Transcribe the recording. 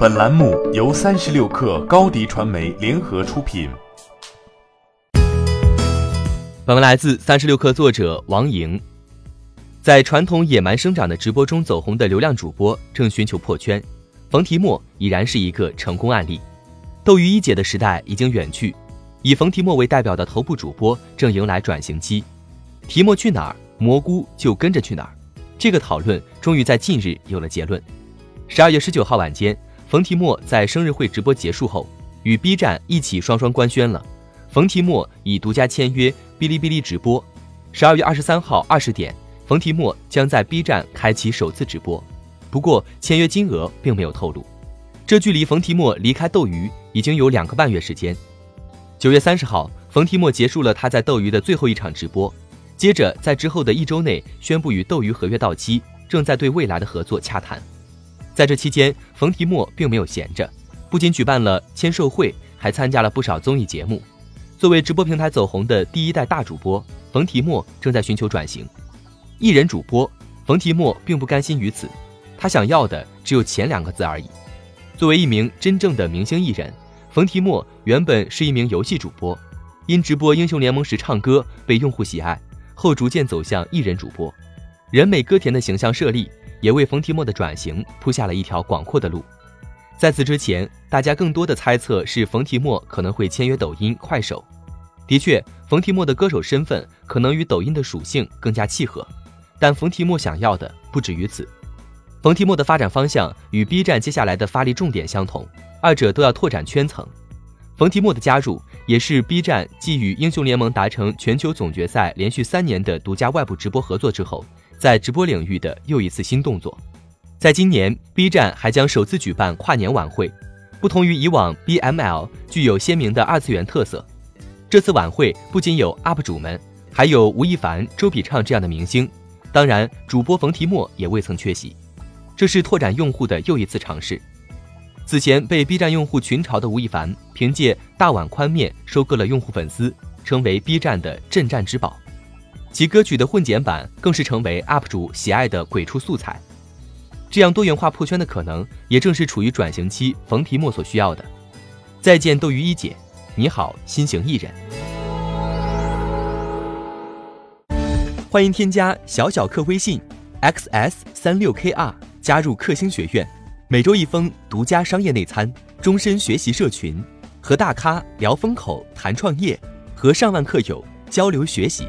本栏目由三十六氪高低传媒联合出品。本文来自三十六氪作者王莹。在传统野蛮生长的直播中走红的流量主播正寻求破圈，冯提莫已然是一个成功案例。斗鱼一姐的时代已经远去，以冯提莫为代表的头部主播正迎来转型期。提莫去哪儿，蘑菇就跟着去哪儿。这个讨论终于在近日有了结论。十二月十九号晚间。冯提莫在生日会直播结束后，与 B 站一起双双官宣了，冯提莫已独家签约哔哩哔哩直播。十二月二十三号二十点，冯提莫将在 B 站开启首次直播，不过签约金额并没有透露。这距离冯提莫离开斗鱼已经有两个半月时间。九月三十号，冯提莫结束了他在斗鱼的最后一场直播，接着在之后的一周内宣布与斗鱼合约到期，正在对未来的合作洽谈。在这期间，冯提莫并没有闲着，不仅举办了签售会，还参加了不少综艺节目。作为直播平台走红的第一代大主播，冯提莫正在寻求转型。艺人主播，冯提莫并不甘心于此，他想要的只有前两个字而已。作为一名真正的明星艺人，冯提莫原本是一名游戏主播，因直播英雄联盟时唱歌被用户喜爱，后逐渐走向艺人主播，人美歌甜的形象设立。也为冯提莫的转型铺下了一条广阔的路。在此之前，大家更多的猜测是冯提莫可能会签约抖音、快手。的确，冯提莫的歌手身份可能与抖音的属性更加契合，但冯提莫想要的不止于此。冯提莫的发展方向与 B 站接下来的发力重点相同，二者都要拓展圈层。冯提莫的加入也是 B 站继与英雄联盟达成全球总决赛连续三年的独家外部直播合作之后。在直播领域的又一次新动作，在今年，B 站还将首次举办跨年晚会。不同于以往，BML 具有鲜明的二次元特色。这次晚会不仅有 UP 主们，还有吴亦凡、周笔畅这样的明星，当然，主播冯提莫也未曾缺席。这是拓展用户的又一次尝试。此前被 B 站用户群嘲的吴亦凡，凭借大碗宽面收割了用户粉丝，成为 B 站的镇战之宝。其歌曲的混剪版更是成为 UP 主喜爱的鬼畜素材，这样多元化破圈的可能，也正是处于转型期冯提莫所需要的。再见斗鱼一姐，你好新型艺人。欢迎添加小小客微信 xs 三六 kr 加入克星学院，每周一封独家商业内参，终身学习社群，和大咖聊风口谈创业，和上万客友交流学习。